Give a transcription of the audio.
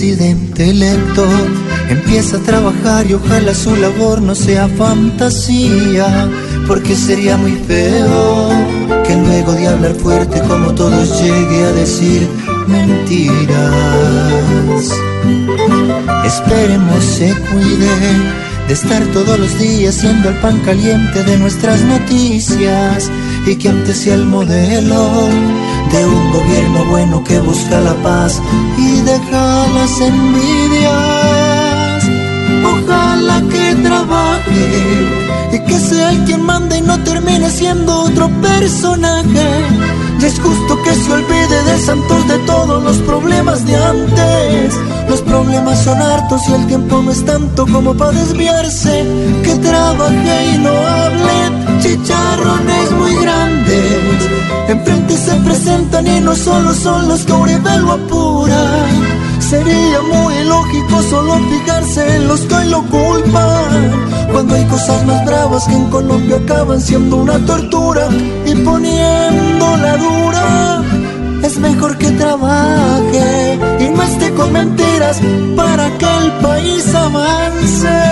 Presidente electo empieza a trabajar y ojalá su labor no sea fantasía, porque sería muy feo que luego de hablar fuerte como todos llegue a decir mentiras. Esperemos se cuide de estar todos los días siendo el pan caliente de nuestras noticias y que antes sea el modelo gobierno bueno que busca la paz y deja las envidias. Ojalá que trabaje y que sea el quien mande y no termine siendo otro personaje. Y es justo que se olvide de santos de todos los problemas de antes. Los problemas son hartos y el tiempo no es tanto como para desviarse. Que trabaje y no hable, se presentan y no solo son los que Uribe lo apura. Sería muy lógico solo fijarse en los que hoy lo culpan. Cuando hay cosas más bravas que en Colombia acaban siendo una tortura y poniendo la dura. Es mejor que trabaje y no esté con mentiras para que el país avance.